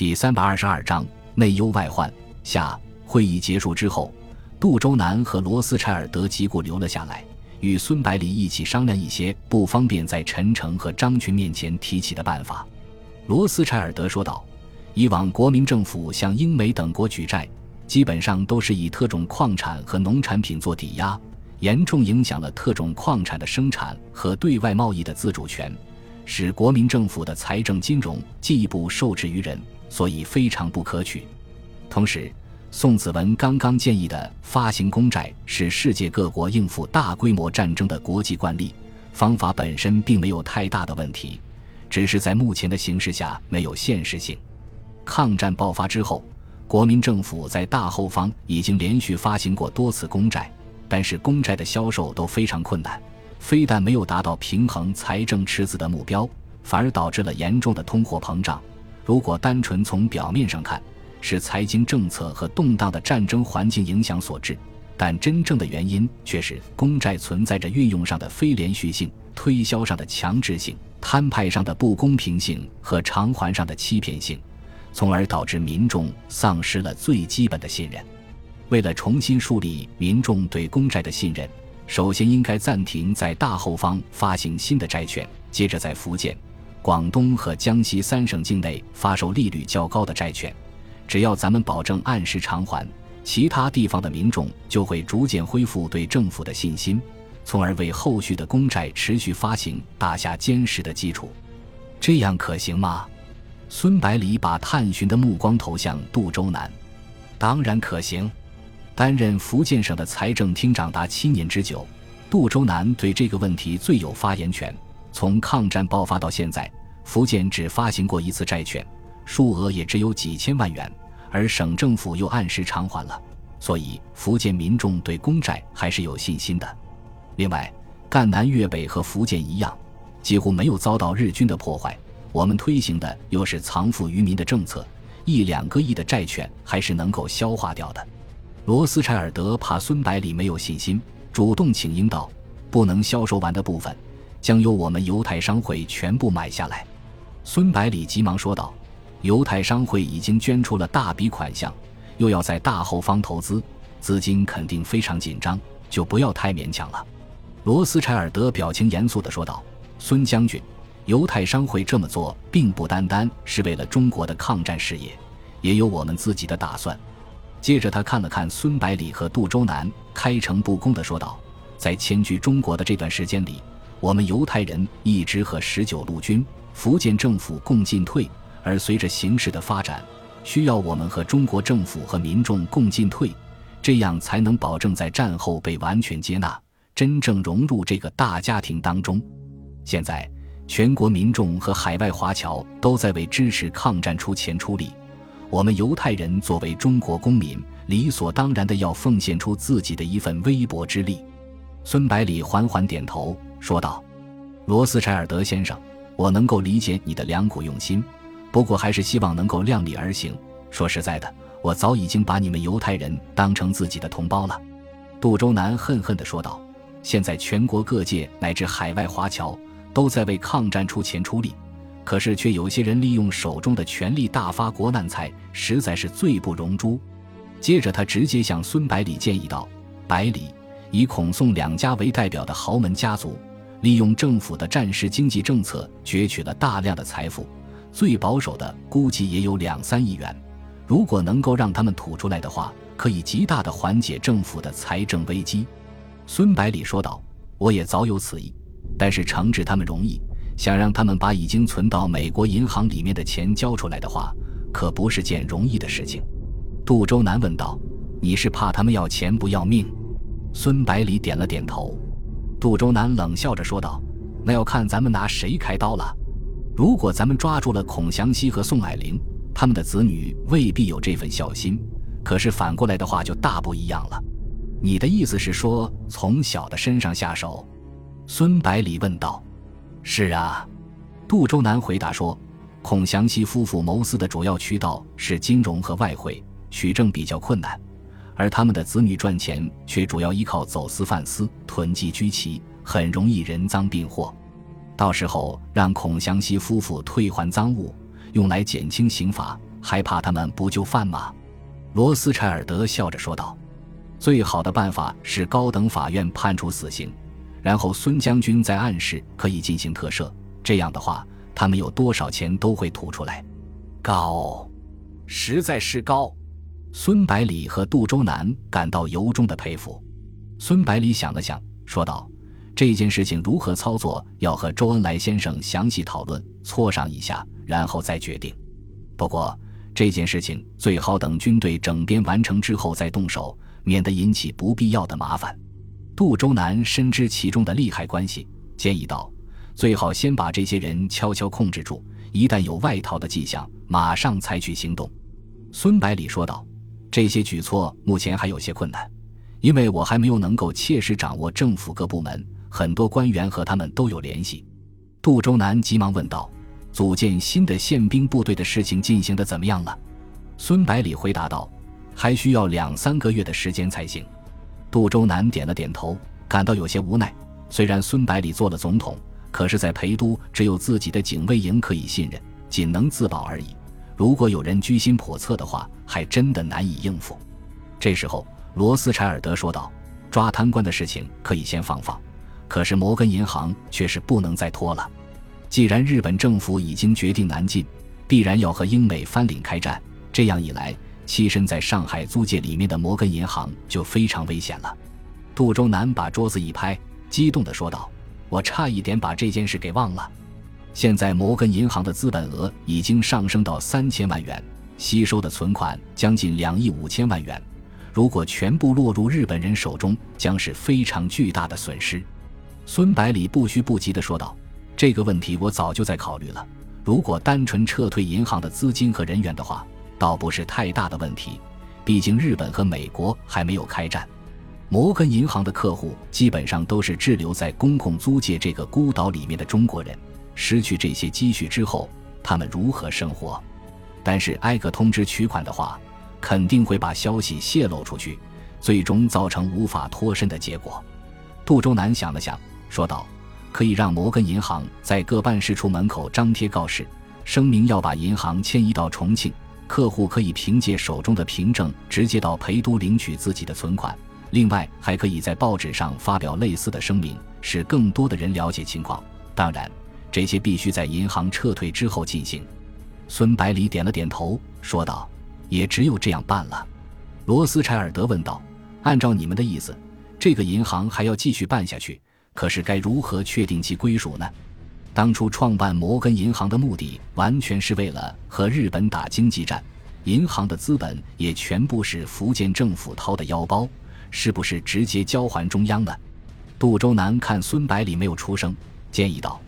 第三百二十二章内忧外患下。会议结束之后，杜周南和罗斯柴尔德吉故留了下来，与孙百里一起商量一些不方便在陈诚和张群面前提起的办法。罗斯柴尔德说道：“以往国民政府向英美等国举债，基本上都是以特种矿产和农产品做抵押，严重影响了特种矿产的生产和对外贸易的自主权，使国民政府的财政金融进一步受制于人，所以非常不可取。同时，宋子文刚刚建议的发行公债是世界各国应付大规模战争的国际惯例，方法本身并没有太大的问题，只是在目前的形势下没有现实性。抗战爆发之后，国民政府在大后方已经连续发行过多次公债，但是公债的销售都非常困难，非但没有达到平衡财政赤字的目标，反而导致了严重的通货膨胀。如果单纯从表面上看，是财经政策和动荡的战争环境影响所致，但真正的原因却是公债存在着运用上的非连续性、推销上的强制性、摊派上的不公平性和偿还上的欺骗性，从而导致民众丧失了最基本的信任。为了重新树立民众对公债的信任，首先应该暂停在大后方发行新的债券，接着在福建、广东和江西三省境内发售利率较高的债券。只要咱们保证按时偿还，其他地方的民众就会逐渐恢复对政府的信心，从而为后续的公债持续发行打下坚实的基础。这样可行吗？孙百里把探寻的目光投向杜周南。当然可行。担任福建省的财政厅长达七年之久，杜周南对这个问题最有发言权。从抗战爆发到现在，福建只发行过一次债券，数额也只有几千万元。而省政府又按时偿还了，所以福建民众对公债还是有信心的。另外，赣南粤北和福建一样，几乎没有遭到日军的破坏。我们推行的又是藏富于民的政策，一两个亿的债券还是能够消化掉的。罗斯柴尔德怕孙百里没有信心，主动请缨道：“不能销售完的部分，将由我们犹太商会全部买下来。”孙百里急忙说道。犹太商会已经捐出了大笔款项，又要在大后方投资，资金肯定非常紧张，就不要太勉强了。罗斯柴尔德表情严肃地说道：“孙将军，犹太商会这么做，并不单单是为了中国的抗战事业，也有我们自己的打算。”接着，他看了看孙百里和杜周南，开诚布公地说道：“在迁居中国的这段时间里，我们犹太人一直和十九路军、福建政府共进退。”而随着形势的发展，需要我们和中国政府和民众共进退，这样才能保证在战后被完全接纳，真正融入这个大家庭当中。现在，全国民众和海外华侨都在为支持抗战出钱出力，我们犹太人作为中国公民，理所当然的要奉献出自己的一份微薄之力。孙百里缓缓点头说道：“罗斯柴尔德先生，我能够理解你的良苦用心。”不过还是希望能够量力而行。说实在的，我早已经把你们犹太人当成自己的同胞了。”杜周南恨恨地说道。“现在全国各界乃至海外华侨都在为抗战出钱出力，可是却有些人利用手中的权力大发国难财，实在是罪不容诛。”接着他直接向孙百里建议道：“百里，以孔宋两家为代表的豪门家族，利用政府的战时经济政策攫取了大量的财富。”最保守的估计也有两三亿元，如果能够让他们吐出来的话，可以极大的缓解政府的财政危机。”孙百里说道，“我也早有此意，但是惩治他们容易，想让他们把已经存到美国银行里面的钱交出来的话，可不是件容易的事情。”杜周南问道：“你是怕他们要钱不要命？”孙百里点了点头。杜周南冷笑着说道：“那要看咱们拿谁开刀了。”如果咱们抓住了孔祥熙和宋霭龄，他们的子女未必有这份孝心；可是反过来的话就大不一样了。你的意思是说，从小的身上下手？孙百里问道。是啊，杜周南回答说，孔祥熙夫妇谋私的主要渠道是金融和外汇，取证比较困难；而他们的子女赚钱却主要依靠走私贩私、囤积居奇，很容易人赃并获。到时候让孔祥熙夫妇退还赃物，用来减轻刑罚，还怕他们不就范吗？罗斯柴尔德笑着说道：“最好的办法是高等法院判处死刑，然后孙将军在暗示可以进行特赦。这样的话，他们有多少钱都会吐出来。高，实在是高。”孙百里和杜周南感到由衷的佩服。孙百里想了想，说道：“这件事情如何操作，要和周恩来先生详细讨论，磋商一下，然后再决定。不过……”这件事情最好等军队整编完成之后再动手，免得引起不必要的麻烦。杜周南深知其中的利害关系，建议道：“最好先把这些人悄悄控制住，一旦有外逃的迹象，马上采取行动。”孙百里说道：“这些举措目前还有些困难，因为我还没有能够切实掌握政府各部门，很多官员和他们都有联系。”杜周南急忙问道。组建新的宪兵部队的事情进行的怎么样了？孙百里回答道：“还需要两三个月的时间才行。”杜周南点了点头，感到有些无奈。虽然孙百里做了总统，可是，在陪都只有自己的警卫营可以信任，仅能自保而已。如果有人居心叵测的话，还真的难以应付。这时候，罗斯柴尔德说道：“抓贪官的事情可以先放放，可是摩根银行却是不能再拖了。”既然日本政府已经决定南进，必然要和英美翻领开战。这样一来，栖身在上海租界里面的摩根银行就非常危险了。杜周南把桌子一拍，激动地说道：“我差一点把这件事给忘了。现在摩根银行的资本额已经上升到三千万元，吸收的存款将近两亿五千万元。如果全部落入日本人手中，将是非常巨大的损失。”孙百里不虚不急地说道。这个问题我早就在考虑了。如果单纯撤退银行的资金和人员的话，倒不是太大的问题。毕竟日本和美国还没有开战，摩根银行的客户基本上都是滞留在公共租界这个孤岛里面的中国人。失去这些积蓄之后，他们如何生活？但是挨个通知取款的话，肯定会把消息泄露出去，最终造成无法脱身的结果。杜周南想了想，说道。可以让摩根银行在各办事处门口张贴告示，声明要把银行迁移到重庆，客户可以凭借手中的凭证直接到陪都领取自己的存款。另外，还可以在报纸上发表类似的声明，使更多的人了解情况。当然，这些必须在银行撤退之后进行。孙百里点了点头，说道：“也只有这样办了。”罗斯柴尔德问道：“按照你们的意思，这个银行还要继续办下去？”可是该如何确定其归属呢？当初创办摩根银行的目的完全是为了和日本打经济战，银行的资本也全部是福建政府掏的腰包，是不是直接交还中央呢？杜周南看孙百里没有出声，建议道：“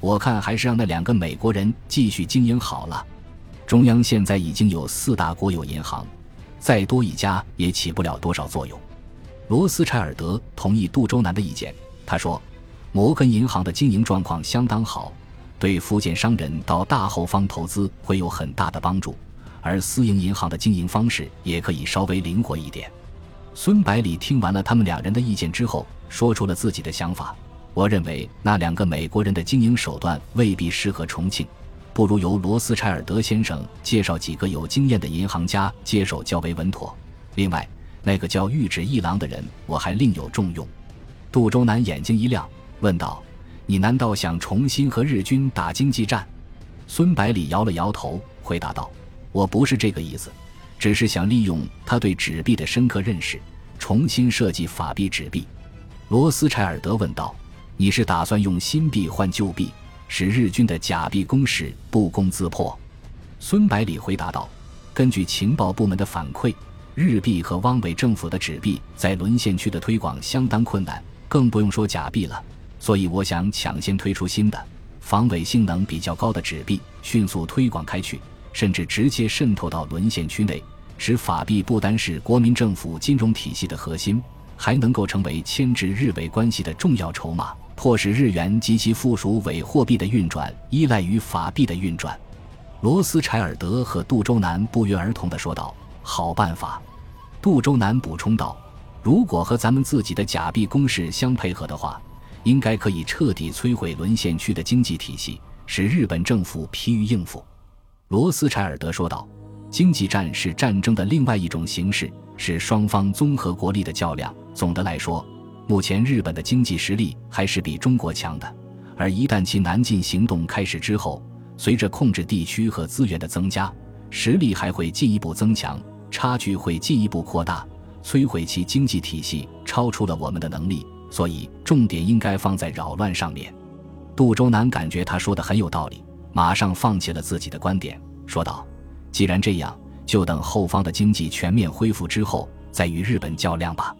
我看还是让那两个美国人继续经营好了。中央现在已经有四大国有银行，再多一家也起不了多少作用。”罗斯柴尔德同意杜周南的意见。他说：“摩根银行的经营状况相当好，对福建商人到大后方投资会有很大的帮助。而私营银行的经营方式也可以稍微灵活一点。”孙百里听完了他们两人的意见之后，说出了自己的想法：“我认为那两个美国人的经营手段未必适合重庆，不如由罗斯柴尔德先生介绍几个有经验的银行家接手较为稳妥。另外，那个叫玉指一郎的人，我还另有重用。”杜周南眼睛一亮，问道：“你难道想重新和日军打经济战？”孙百里摇了摇头，回答道：“我不是这个意思，只是想利用他对纸币的深刻认识，重新设计法币纸币。”罗斯柴尔德问道：“你是打算用新币换旧币，使日军的假币攻势不攻自破？”孙百里回答道：“根据情报部门的反馈，日币和汪伪政府的纸币在沦陷区的推广相当困难。”更不用说假币了，所以我想抢先推出新的、防伪性能比较高的纸币，迅速推广开去，甚至直接渗透到沦陷区内，使法币不单是国民政府金融体系的核心，还能够成为牵制日伪关系的重要筹码，迫使日元及其附属伪货币的运转依赖于法币的运转。罗斯柴尔德和杜周南不约而同地说道：“好办法。”杜周南补充道。如果和咱们自己的假币攻势相配合的话，应该可以彻底摧毁沦陷区的经济体系，使日本政府疲于应付。”罗斯柴尔德说道。“经济战是战争的另外一种形式，是双方综合国力的较量。总的来说，目前日本的经济实力还是比中国强的，而一旦其南进行动开始之后，随着控制地区和资源的增加，实力还会进一步增强，差距会进一步扩大，摧毁其经济体系超出了我们的能力。所以，重点应该放在扰乱上面。杜周南感觉他说的很有道理，马上放弃了自己的观点，说道。既然这样，就等后方的经济全面恢复之后，再与日本较量吧。